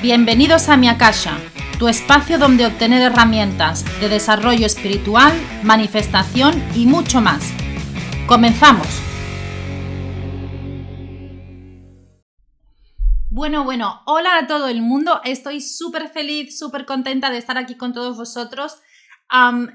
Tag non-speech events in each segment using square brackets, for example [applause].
Bienvenidos a mi Akasha, tu espacio donde obtener herramientas de desarrollo espiritual, manifestación y mucho más. ¡Comenzamos! Bueno, bueno, hola a todo el mundo. Estoy súper feliz, súper contenta de estar aquí con todos vosotros.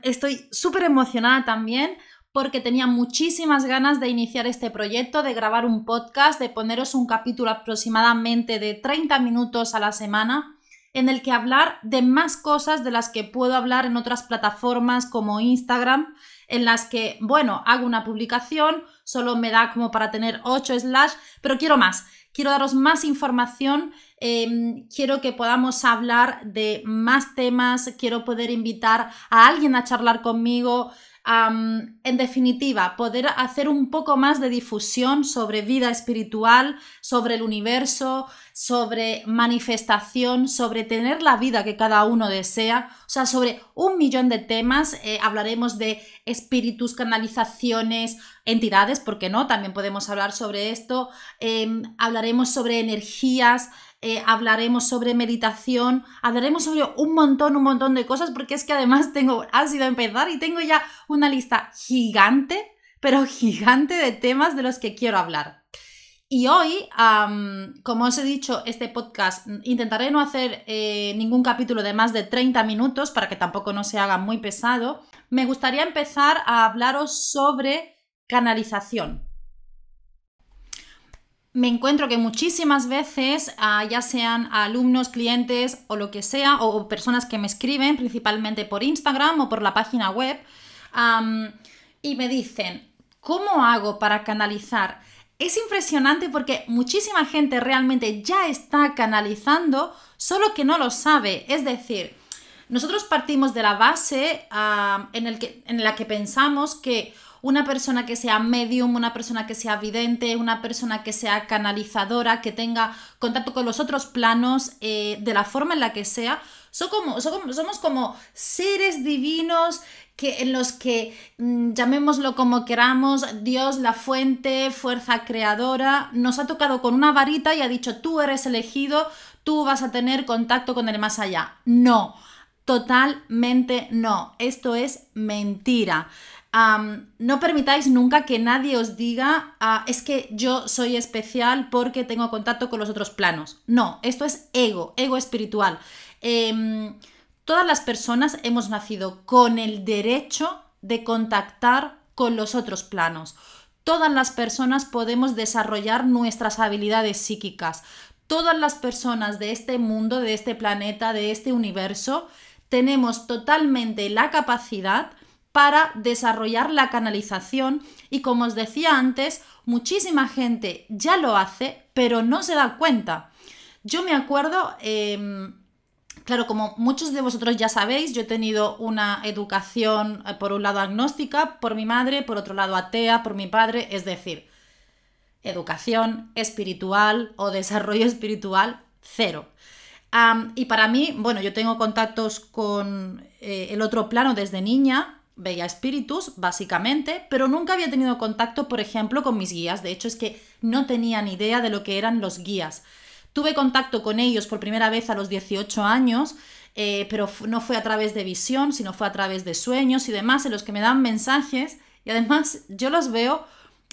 estoy súper emocionada también porque tenía muchísimas ganas de iniciar este proyecto, de grabar un podcast, de poneros un capítulo aproximadamente de 30 minutos a la semana en el que hablar de más cosas de las que puedo hablar en otras plataformas como Instagram, en las que, bueno, hago una publicación, solo me da como para tener 8 slash, pero quiero más, quiero daros más información, em, quiero que podamos hablar de más temas, quiero poder invitar a alguien a charlar conmigo, en definitiva, poder hacer un poco más de difusión sobre vida espiritual, sobre el universo, sobre manifestación, sobre tener la vida que cada uno desea, o sea, sobre un millón de temas. Eh, hablaremos de espíritus, canalizaciones, entidades, ¿por qué no? También podemos hablar sobre esto. Em, hablaremos sobre energías, eh, hablaremos sobre meditación, hablaremos sobre un montón, un montón de cosas, porque es que además tengo, ha sido empezar y tengo ya una lista gigante, pero [laughs] gigante de temas de los que quiero hablar. Y hoy, como os he dicho, este podcast intentaré no hacer eh, ningún capítulo de más de 30 minutos para que tampoco no se haga muy pesado. Me gustaría empezar a hablaros sobre canalización me encuentro que muchísimas veces, ah, ya sean alumnos, clientes o lo que sea, o, personas que me escriben, principalmente por Instagram o por la página web, y me dicen, ¿cómo hago para canalizar? Es impresionante porque muchísima gente realmente ya está canalizando, solo que no lo sabe. Es decir, nosotros partimos de la base en, el que, en la que pensamos que una persona que sea medium, una persona que sea vidente, una persona que sea canalizadora, que tenga contacto con los otros planos eh, de la forma en la que sea, como, somos como seres divinos que, en los que, mm, llamémoslo como queramos, Dios, la fuente, fuerza creadora, nos ha tocado con una varita y ha dicho, tú eres elegido, tú vas a tener contacto con el más allá. No, totalmente no, esto es mentira no permitáis nunca que nadie os diga, ah, es que yo soy especial porque tengo contacto con los otros planos. No, esto es ego, ego espiritual. Em, todas las personas hemos nacido con el derecho de contactar con los otros planos. Todas las personas podemos desarrollar nuestras habilidades psíquicas. Todas las personas de este mundo, de este planeta, de este universo, tenemos totalmente la capacidad para desarrollar la canalización y como os decía antes, muchísima gente ya lo hace, pero no se da cuenta. Yo me acuerdo, em, claro, como muchos de vosotros ya sabéis, yo he tenido una educación eh, por un lado agnóstica, por mi madre, por otro lado atea, por mi padre, es decir, educación espiritual o desarrollo espiritual, cero. y para mí, bueno, yo tengo contactos con eh, el otro plano desde niña, veía espíritus, básicamente, pero nunca había tenido contacto, por ejemplo, con mis guías. De hecho, es que no tenía ni idea de lo que eran los guías. Tuve contacto con ellos por primera vez a los 18 años, eh, pero no fue a través de visión, sino fue a través de sueños y demás, en los que me dan mensajes. Y además yo los veo,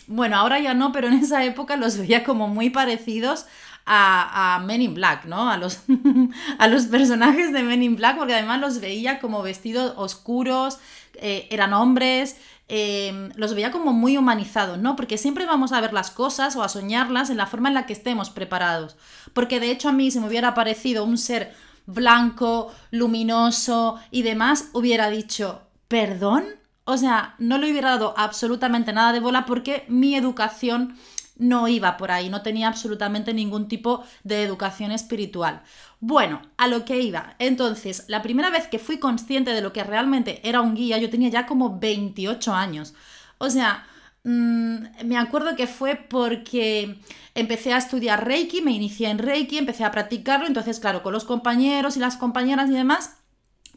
bueno, ahora ya no, pero en esa época los veía como muy parecidos a, a, Men in Black, ¿no? A los, [laughs] a los personajes de Men in Black, porque además los veía como vestidos oscuros, eh, eran hombres, em, los veía como muy humanizados, ¿no? Porque siempre vamos a ver las cosas o a soñarlas en la forma en la que estemos preparados. Porque de hecho a mí si me hubiera parecido un ser blanco, luminoso y demás, hubiera dicho, ¿perdón? O sea, no le hubiera dado absolutamente nada de bola porque mi educación no iba por ahí, no tenía absolutamente ningún tipo de educación espiritual. Bueno, a lo que iba. Entonces, la primera vez que fui consciente de lo que realmente era un guía, yo tenía ya como 28 años. O sea, mm, me acuerdo que fue porque empecé a estudiar Reiki, me inicié en Reiki, empecé a practicarlo, entonces, claro, con los compañeros y las compañeras y demás,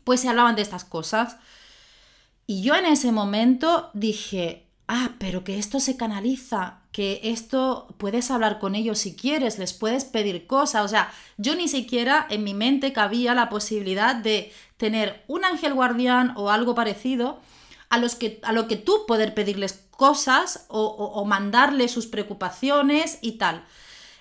pues se hablaban de estas cosas. Y yo en ese momento dije, ah, pero que esto se canaliza, que esto puedes hablar con ellos si quieres, les puedes pedir cosas. O sea, yo ni siquiera en mi mente cabía la posibilidad de tener un ángel guardián o algo parecido a, los que, a lo que tú poder pedirles cosas o, o mandarles sus preocupaciones y tal.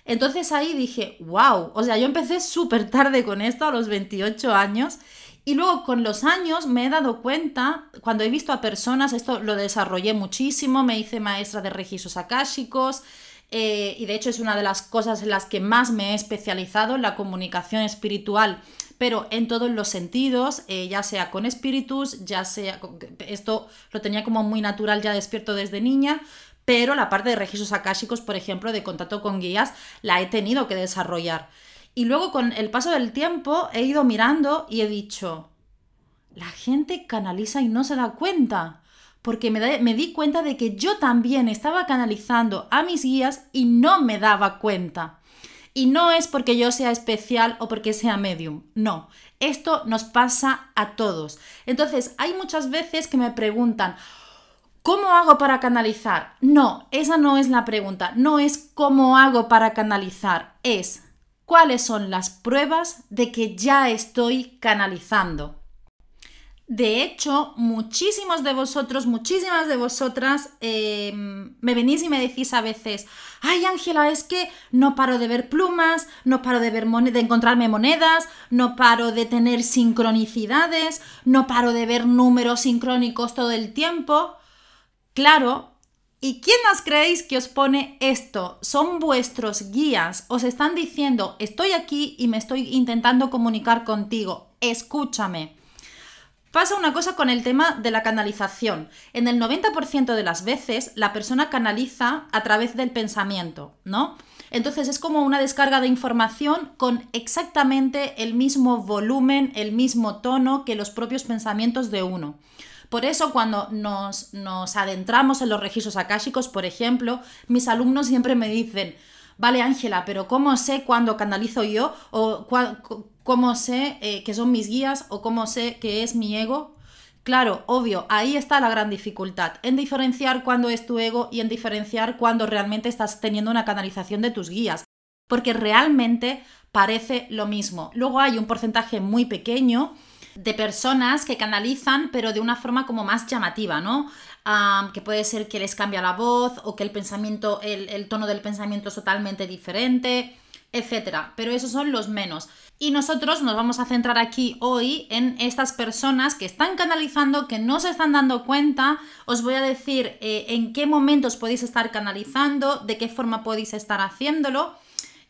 Entonces ahí dije, wow, o sea, yo empecé súper tarde con esto, a los 28 años, y luego con los años me he dado cuenta, cuando he visto a personas, esto lo desarrollé muchísimo, me hice maestra de registros akáshicos eh, y de hecho es una de las cosas en las que más me he especializado, en la comunicación espiritual, pero en todos los sentidos, eh, ya sea con espíritus, ya sea... Esto lo tenía como muy natural ya despierto desde niña, pero la parte de registros akáshicos, por ejemplo, de contacto con guías, la he tenido que desarrollar. Y luego con el paso del tiempo he ido mirando y he dicho, la gente canaliza y no se da cuenta. Porque me, me, di cuenta de que yo también estaba canalizando a mis guías y no me daba cuenta. Y no es porque yo sea especial o porque sea medium, no. Esto nos pasa a todos. Entonces, hay muchas veces que me preguntan, ¿cómo hago para canalizar? No, esa no es la pregunta. No es cómo hago para canalizar, es cuáles son las pruebas de que ya estoy canalizando. De hecho, muchísimos de vosotros, muchísimas de vosotras em, me venís y me decís a veces, ay Ángela, es que no paro de ver plumas, no paro de, ver de encontrarme monedas, no paro de tener sincronicidades, no paro de ver números sincrónicos todo el tiempo. Claro, ¿Y quién os creéis que os pone esto? Son vuestros guías. Os están diciendo, estoy aquí y me estoy intentando comunicar contigo. Escúchame. Pasa una cosa con el tema de la canalización. En el 90% de las veces la persona canaliza a través del pensamiento, ¿no? Entonces es como una descarga de información con exactamente el mismo volumen, el mismo tono que los propios pensamientos de uno. Por eso cuando nos, adentramos en los registros akáshicos, por ejemplo, mis alumnos siempre me dicen, vale Ángela, pero ¿cómo sé cuándo canalizo yo? ¿O cómo sé eh, que son mis guías? ¿O cómo sé que es mi ego? Claro, obvio, ahí está la gran dificultad, en diferenciar cuándo es tu ego y en diferenciar cuándo realmente estás teniendo una canalización de tus guías, porque realmente parece lo mismo. Luego hay un porcentaje muy pequeño de personas que canalizan, pero de una forma como más llamativa, ¿no? que puede ser que les cambia la voz o que el pensamiento, el, el tono del pensamiento es totalmente diferente, etcétera. Pero esos son los menos. Y nosotros nos vamos a centrar aquí hoy en estas personas que están canalizando, que no se están dando cuenta. Os voy a decir eh, en qué momentos podéis estar canalizando, de qué forma podéis estar haciéndolo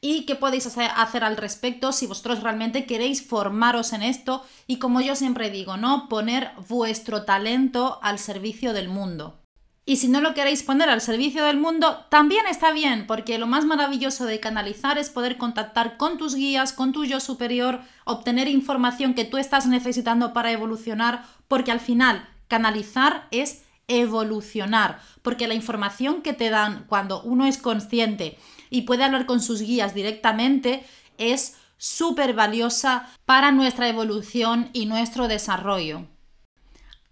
y qué podéis hacer al respecto si vosotros realmente queréis formaros en esto y como yo siempre digo, ¿no? Poner vuestro talento al servicio del mundo. Y si no lo queréis poner al servicio del mundo, también está bien, porque lo más maravilloso de canalizar es poder contactar con tus guías, con tu yo superior, obtener información que tú estás necesitando para evolucionar, porque al final canalizar es evolucionar, porque la información que te dan cuando uno es consciente y puede hablar con sus guías directamente, es súper valiosa para nuestra evolución y nuestro desarrollo.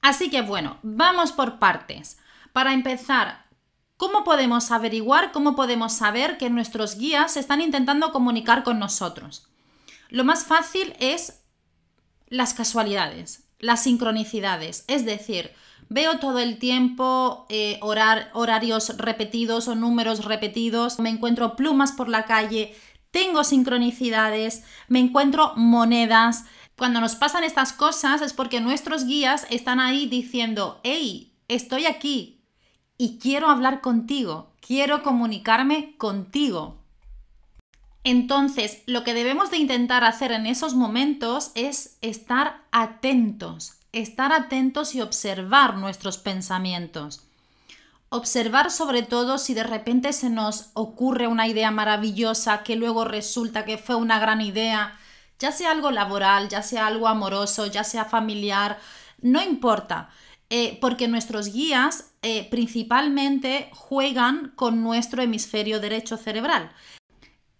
Así que bueno, vamos por partes. Para empezar, ¿cómo podemos averiguar, cómo podemos saber que nuestros guías están intentando comunicar con nosotros? Lo más fácil es las casualidades, las sincronicidades, es decir, veo todo el tiempo eh, horarios repetidos o números repetidos, me encuentro plumas por la calle, tengo sincronicidades, me encuentro monedas. Cuando nos pasan estas cosas es porque nuestros guías están ahí diciendo, hey, estoy aquí y quiero hablar contigo, quiero comunicarme contigo. Entonces, lo que debemos de intentar hacer en esos momentos es estar atentos, estar atentos y observar nuestros pensamientos. Observar sobre todo si de repente se nos ocurre una idea maravillosa que luego resulta que fue una gran idea, ya sea algo laboral, ya sea algo amoroso, ya sea familiar, no importa, eh, porque nuestros guías eh, principalmente juegan con nuestro hemisferio derecho cerebral,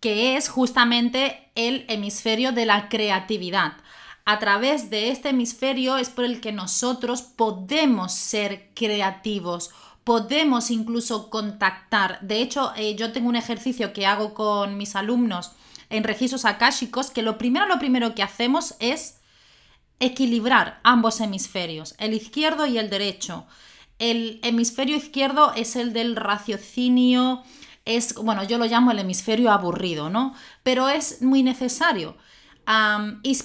que es justamente el hemisferio de la creatividad a través de este hemisferio es por el que nosotros podemos ser creativos, podemos incluso contactar. De hecho, eh, yo tengo un ejercicio que hago con mis alumnos en registros akáshicos que lo primero, lo primero que hacemos es equilibrar ambos hemisferios, el izquierdo y el derecho. El hemisferio izquierdo es el del raciocinio, es, bueno, yo lo llamo el hemisferio aburrido, ¿no? Pero es muy necesario.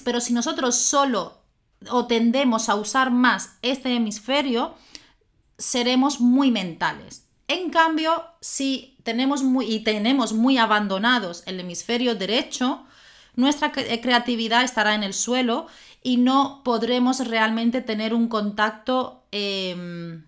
Pero si nosotros solo o tendemos a usar más este hemisferio, seremos muy mentales. En cambio, si tenemos muy, y tenemos muy abandonados el hemisferio derecho, nuestra creatividad estará en el suelo y no podremos realmente tener un contacto em,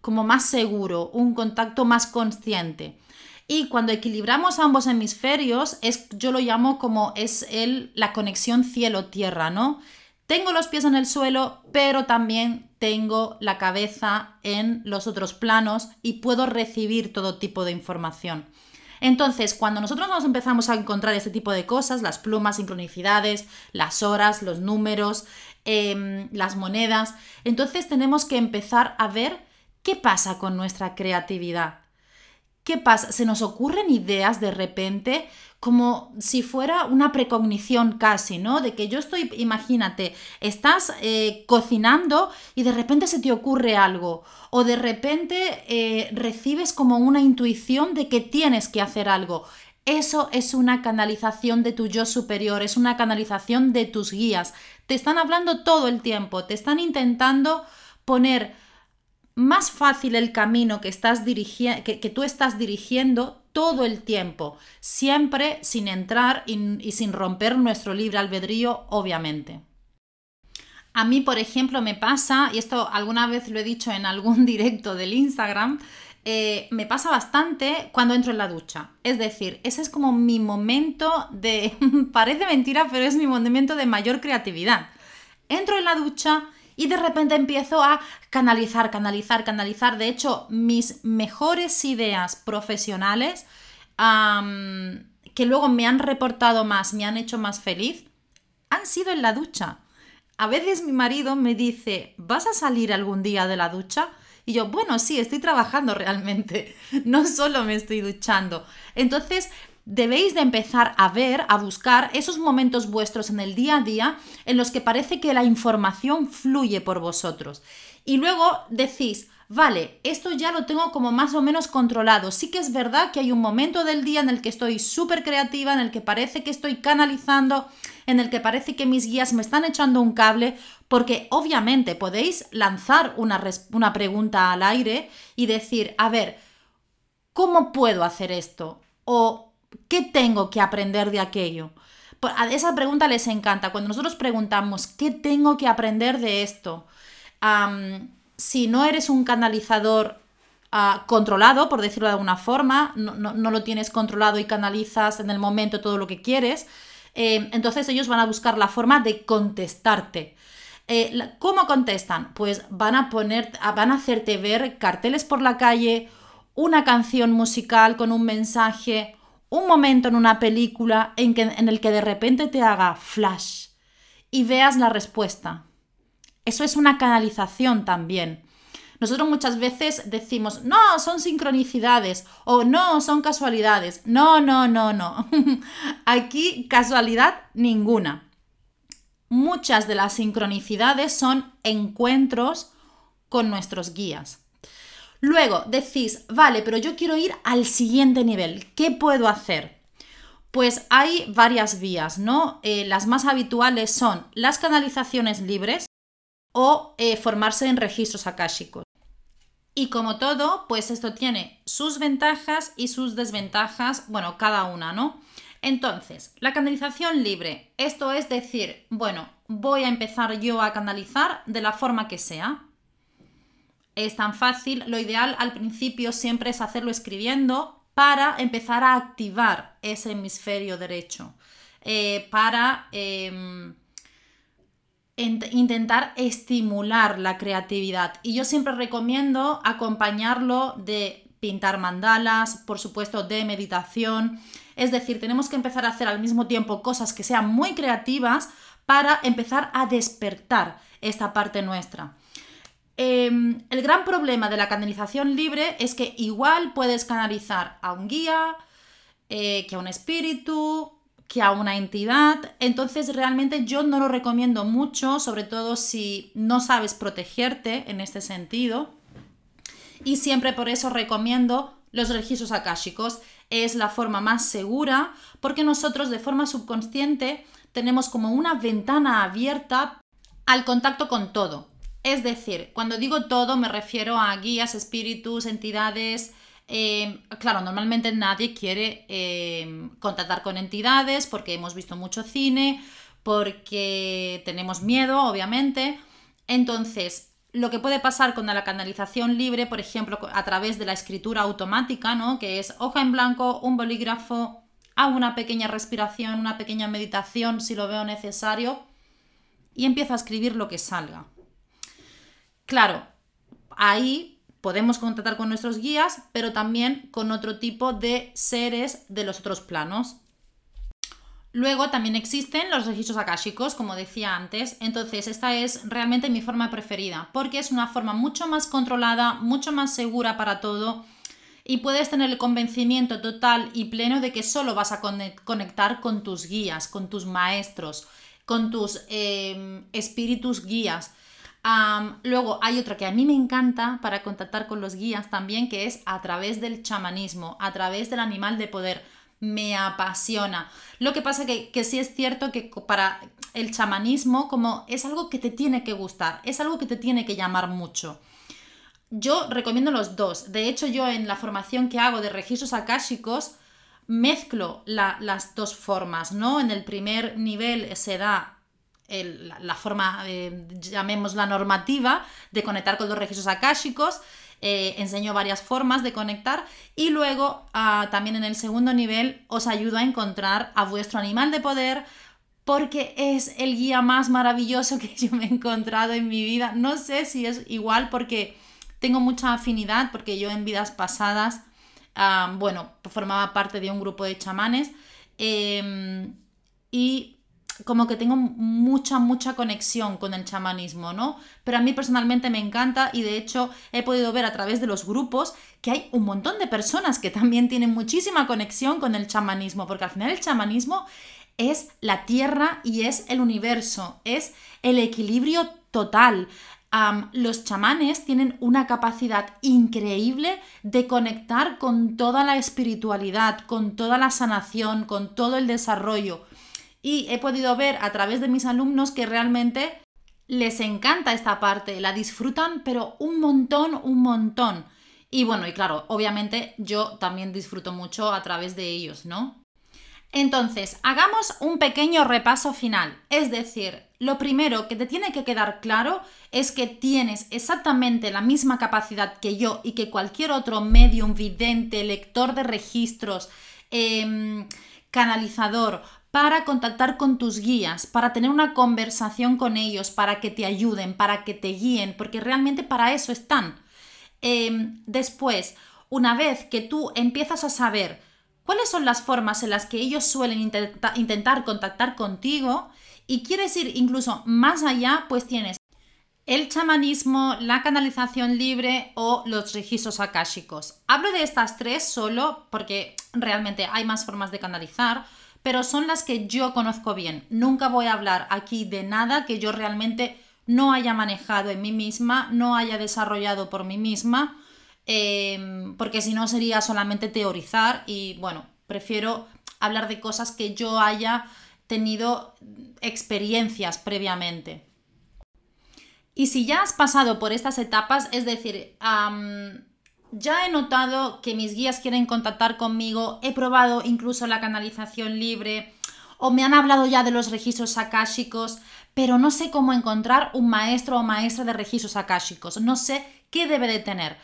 como más seguro, un contacto más consciente. Y cuando equilibramos ambos hemisferios, es, yo lo llamo como es el, la conexión cielo-tierra, ¿no? Tengo los pies en el suelo, pero también tengo la cabeza en los otros planos y puedo recibir todo tipo de información. Entonces, cuando nosotros nos empezamos a encontrar este tipo de cosas, las plumas, sincronicidades, las horas, los números, em, las monedas, entonces tenemos que empezar a ver qué pasa con nuestra creatividad. ¿Qué pasa? ¿Se nos ocurren ideas de repente? como si fuera una precognición casi, ¿no? De que yo estoy, imagínate, estás eh, cocinando y de repente se te ocurre algo, o de repente eh, recibes como una intuición de que tienes que hacer algo. Eso es una canalización de tu yo superior, es una canalización de tus guías. Te están hablando todo el tiempo, te están intentando poner más fácil el camino que, estás que, tú estás dirigiendo todo el tiempo, siempre sin entrar y, sin romper nuestro libre albedrío, obviamente. A mí, por ejemplo, me pasa, y esto alguna vez lo he dicho en algún [laughs] directo del Instagram, eh, me pasa bastante cuando entro en la ducha. Es decir, ese es como mi momento de, [laughs] parece mentira, pero es mi momento de mayor creatividad. Entro en la ducha y de repente empiezo a canalizar, canalizar, canalizar. De hecho, mis mejores ideas profesionales que luego me han reportado más, me han hecho más feliz, han sido en la ducha. A veces mi marido me dice, ¿vas a salir algún día de la ducha? Y yo, bueno, sí, estoy trabajando realmente, [laughs] no solo me estoy duchando. Entonces, debéis de empezar a ver, a buscar esos momentos vuestros en el día a día en los que parece que la información fluye por vosotros. Y luego decís, vale, esto ya lo tengo como más o menos controlado. Sí que es verdad que hay un momento del día en el que estoy súper creativa, en el que parece que estoy canalizando, en el que parece que mis guías me están echando un cable, porque obviamente podéis lanzar una, una pregunta al aire y decir, a ver, ¿cómo puedo hacer esto? O ¿Qué tengo que aprender de aquello? A esa pregunta les encanta. Cuando nosotros preguntamos, ¿qué tengo que aprender de esto? si no eres un canalizador ah, controlado, por decirlo de alguna forma, no, lo tienes controlado y canalizas en el momento todo lo que quieres, eh, entonces ellos van a buscar la forma de contestarte. Eh, ¿Cómo contestan? Pues van a poner, van a hacerte ver carteles por la calle, una canción musical con un mensaje, un momento en una película en, que, en el que de repente te haga flash y veas la respuesta. Eso es una canalización también. Nosotros muchas veces decimos, no, son sincronicidades o no, son casualidades. No, no, no, no. [laughs] Aquí casualidad ninguna. Muchas de las sincronicidades son encuentros con nuestros guías. Luego decís, vale, pero yo quiero ir al siguiente nivel. ¿Qué puedo hacer? Pues hay varias vías, ¿no? Eh, las más habituales son las canalizaciones libres o eh, formarse en registros akáshicos. Y como todo, pues esto tiene sus ventajas y sus desventajas, bueno, cada una, ¿no? Entonces, la canalización libre, esto es decir, bueno, voy a empezar yo a canalizar de la forma que sea, es tan fácil. Lo ideal al principio siempre es hacerlo escribiendo para empezar a activar ese hemisferio derecho, eh, para em, intentar estimular la creatividad. Y yo siempre recomiendo acompañarlo de pintar mandalas, por supuesto de meditación. Es decir, tenemos que empezar a hacer al mismo tiempo cosas que sean muy creativas para empezar a despertar esta parte nuestra. Em, el gran problema de la canalización libre es que igual puedes canalizar a un guía, eh, que a un espíritu, que a una entidad. Entonces realmente yo no lo recomiendo mucho, sobre todo si no sabes protegerte en este sentido. Y siempre por eso recomiendo los registros akáshicos. Es la forma más segura porque nosotros de forma subconsciente tenemos como una ventana abierta al contacto con todo. Es decir, cuando digo todo me refiero a guías, espíritus, entidades, eh, claro, normalmente nadie quiere eh, contactar con entidades porque hemos visto mucho cine, porque tenemos miedo, obviamente. Entonces, lo que puede pasar con la canalización libre, por ejemplo, a través de la escritura automática, ¿no? Que es hoja en blanco, un bolígrafo, hago una pequeña respiración, una pequeña meditación si lo veo necesario y empiezo a escribir lo que salga. Claro, ahí podemos contactar con nuestros guías, pero también con otro tipo de seres de los otros planos. Luego también existen los registros akáshicos, como decía antes. Entonces, esta es realmente mi forma preferida, porque es una forma mucho más controlada, mucho más segura para todo y puedes tener el convencimiento total y pleno de que solo vas a conectar con tus guías, con tus maestros, con tus em, espíritus guías luego hay otra que a mí me encanta para contactar con los guías también, que es a través del chamanismo, a través del animal de poder. Me apasiona. Lo que pasa que, que sí es cierto que para el chamanismo como es algo que te tiene que gustar, es algo que te tiene que llamar mucho. Yo recomiendo los dos. De hecho, yo en la formación que hago de registros akáshicos mezclo las dos formas, ¿no? En el primer nivel se da la, forma, eh, llamemos la normativa, de conectar con los registros akáshicos. Eh, enseño varias formas de conectar y luego ah, también en el segundo nivel os ayudo a encontrar a vuestro animal de poder porque es el guía más maravilloso que [laughs] yo me he encontrado en mi vida. No sé si es igual porque tengo mucha afinidad porque yo en vidas pasadas, ah, bueno, formaba parte de un grupo de chamanes em, y como que tengo mucha, mucha conexión con el chamanismo, ¿no? Pero a mí personalmente me encanta y de hecho he podido ver a través de los grupos que hay un montón de personas que también tienen muchísima conexión con el chamanismo, porque al final el chamanismo es la tierra y es el universo, es el equilibrio total. los chamanes tienen una capacidad increíble de conectar con toda la espiritualidad, con toda la sanación, con todo el desarrollo y he podido ver a través de mis alumnos que realmente les encanta esta parte, la disfrutan, pero un montón, un montón. Y bueno, y claro, obviamente yo también disfruto mucho a través de ellos, ¿no? Entonces, hagamos un pequeño repaso final. Es decir, lo primero que te tiene que quedar claro es que tienes exactamente la misma capacidad que yo y que cualquier otro medium, vidente, lector de registros, em, canalizador, para contactar con tus guías, para tener una conversación con ellos, para que te ayuden, para que te guíen, porque realmente para eso están. Em, después, una vez que tú empiezas a saber cuáles son las formas en las que ellos suelen intentar contactar contigo y quieres ir incluso más allá, pues tienes el chamanismo, la canalización libre o los registros akáshicos. Hablo de estas tres solo porque realmente hay más formas de canalizar pero son las que yo conozco bien. Nunca voy a hablar aquí de nada que yo realmente no haya manejado en mí misma, no haya desarrollado por mí misma, em, porque si no sería solamente teorizar y bueno, prefiero hablar de cosas que yo haya tenido experiencias previamente. Y si ya has pasado por estas etapas, es decir, ya he notado que mis guías quieren contactar conmigo, he probado incluso la canalización libre o me han hablado ya de los registros akáshicos, pero no sé cómo encontrar un maestro o maestra de registros akáshicos, no sé qué debe de tener.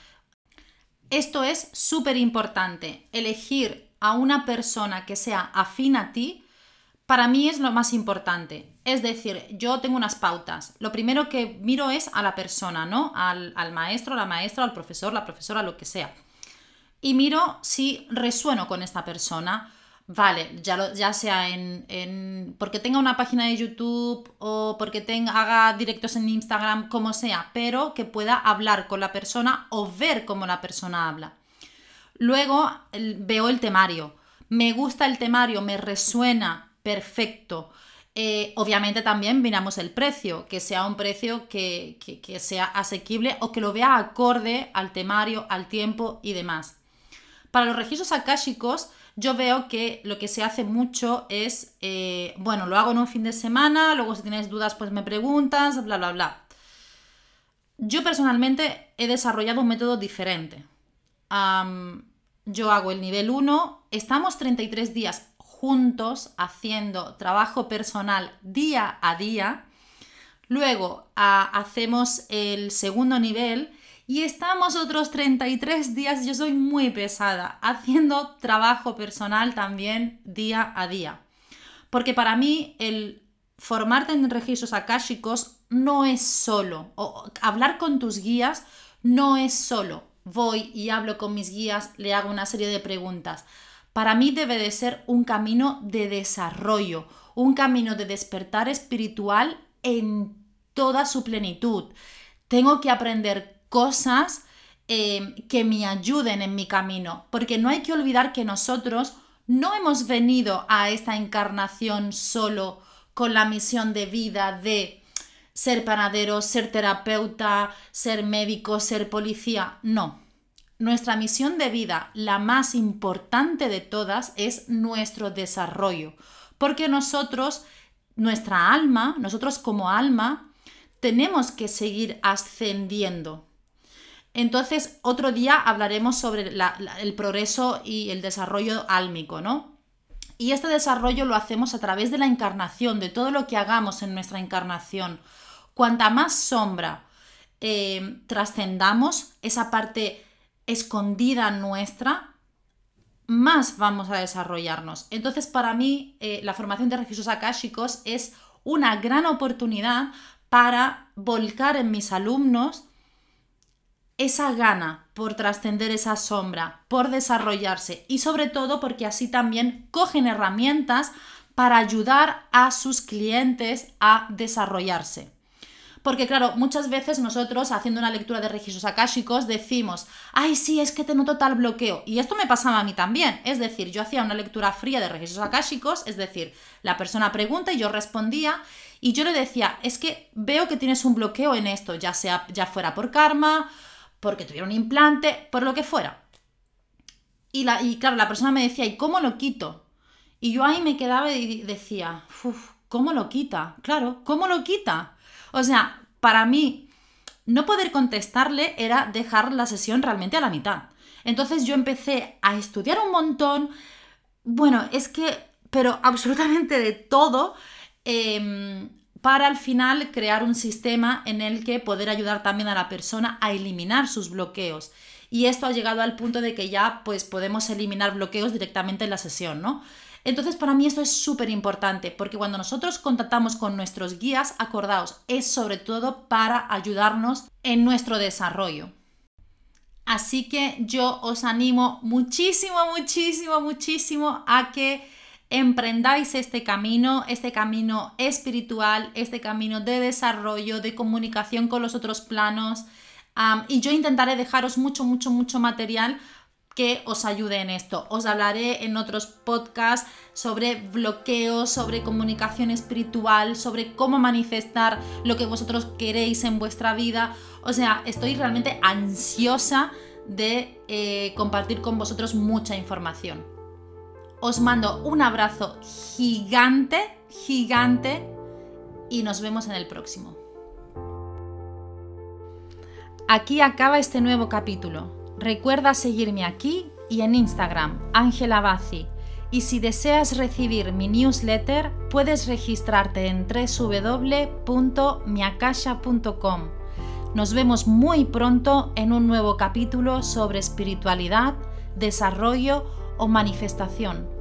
Esto es súper importante, elegir a una persona que sea afín a ti para mí es lo más importante. Es decir, yo tengo unas pautas. Lo primero que miro es a la persona, ¿no? Al, maestro, la maestra, al profesor, la profesora, lo que sea. Y miro si resueno con esta persona. vale, ya, sea en, porque tenga una página de YouTube o porque tenga, haga directos en Instagram, como sea, pero que pueda hablar con la persona o ver cómo la persona habla. Luego veo el temario. Me gusta el temario, me resuena, perfecto. Eh, obviamente también miramos el precio, que sea un precio que, que, sea asequible o que lo vea acorde al temario, al tiempo y demás. Para los registros akáshicos, yo veo que lo que se hace mucho es, eh, bueno, lo hago en un fin de semana, luego si tienes dudas pues me preguntas, bla, bla, bla. Yo personalmente he desarrollado un método diferente. yo hago el nivel 1, estamos 33 días juntos haciendo trabajo personal día a día. Luego hacemos el segundo nivel y estamos otros 33 días, yo soy muy pesada, haciendo trabajo personal también día a día. Porque para mí el formarte en registros akáshicos no es solo, o hablar con tus guías no es solo. Voy y hablo con mis guías, le hago una serie de preguntas para mí debe de ser un camino de desarrollo, un camino de despertar espiritual en toda su plenitud. Tengo que aprender cosas eh, que me ayuden en mi camino, porque no hay que olvidar que nosotros no hemos venido a esta encarnación solo con la misión de vida de ser panadero, ser terapeuta, ser médico, ser policía. No, nuestra misión de vida, la más importante de todas, es nuestro desarrollo, porque nosotros, nuestra alma, nosotros como alma, tenemos que seguir ascendiendo. Entonces, otro día hablaremos sobre el progreso y el desarrollo álmico, ¿no? Y este desarrollo lo hacemos a través de la encarnación, de todo lo que hagamos en nuestra encarnación. Cuanta más sombra eh, trascendamos, esa parte escondida nuestra, más vamos a desarrollarnos. Entonces, para mí, eh, la formación de registros akáshicos es una gran oportunidad para volcar en mis alumnos esa gana por trascender esa sombra, por desarrollarse y sobre todo porque así también cogen herramientas para ayudar a sus clientes a desarrollarse. Porque claro, muchas veces nosotros haciendo una lectura de registros akáshicos decimos, ay, sí, es que te noto tal bloqueo. Y esto me pasaba a mí también. Es decir, yo hacía una lectura fría de registros akáshicos, es decir, la persona pregunta y yo respondía y yo le decía, es que veo que tienes un bloqueo en esto, ya sea ya fuera por karma, porque tuviera un implante, por lo que fuera. Y, la, y claro, la persona me decía, ¿y cómo lo quito? Y yo ahí me quedaba y decía, uff, ¿cómo lo quita? Claro, ¿cómo lo quita? O sea, para mí, no poder contestarle era dejar la sesión realmente a la mitad. Entonces yo empecé a estudiar un montón, bueno, es que, pero [laughs] absolutamente de todo, em, para al final crear un sistema en el que poder ayudar también a la persona a eliminar sus bloqueos. Y esto ha llegado al punto de que ya pues podemos eliminar bloqueos directamente en la sesión, ¿no? Entonces, para mí esto es súper importante, porque cuando nosotros contactamos con nuestros guías, acordaos, es sobre todo para ayudarnos en nuestro desarrollo. Así que yo os animo muchísimo, muchísimo, muchísimo a que emprendáis este camino, este camino espiritual, este camino de desarrollo, de comunicación con los otros planos. y yo intentaré dejaros mucho, mucho, mucho material que os ayude en esto. Os hablaré en otros podcasts sobre bloqueos, sobre comunicación espiritual, sobre cómo manifestar lo que vosotros queréis en vuestra vida. O sea, estoy realmente ansiosa de eh, compartir con vosotros mucha información. Os mando un abrazo gigante, gigante y nos vemos en el próximo. Aquí acaba este nuevo capítulo. Recuerda seguirme aquí y en Instagram, Ángela Bazzi. Y si deseas recibir mi newsletter, puedes registrarte en www.miakasha.com. Nos vemos muy pronto en un nuevo capítulo sobre espiritualidad, desarrollo o manifestación.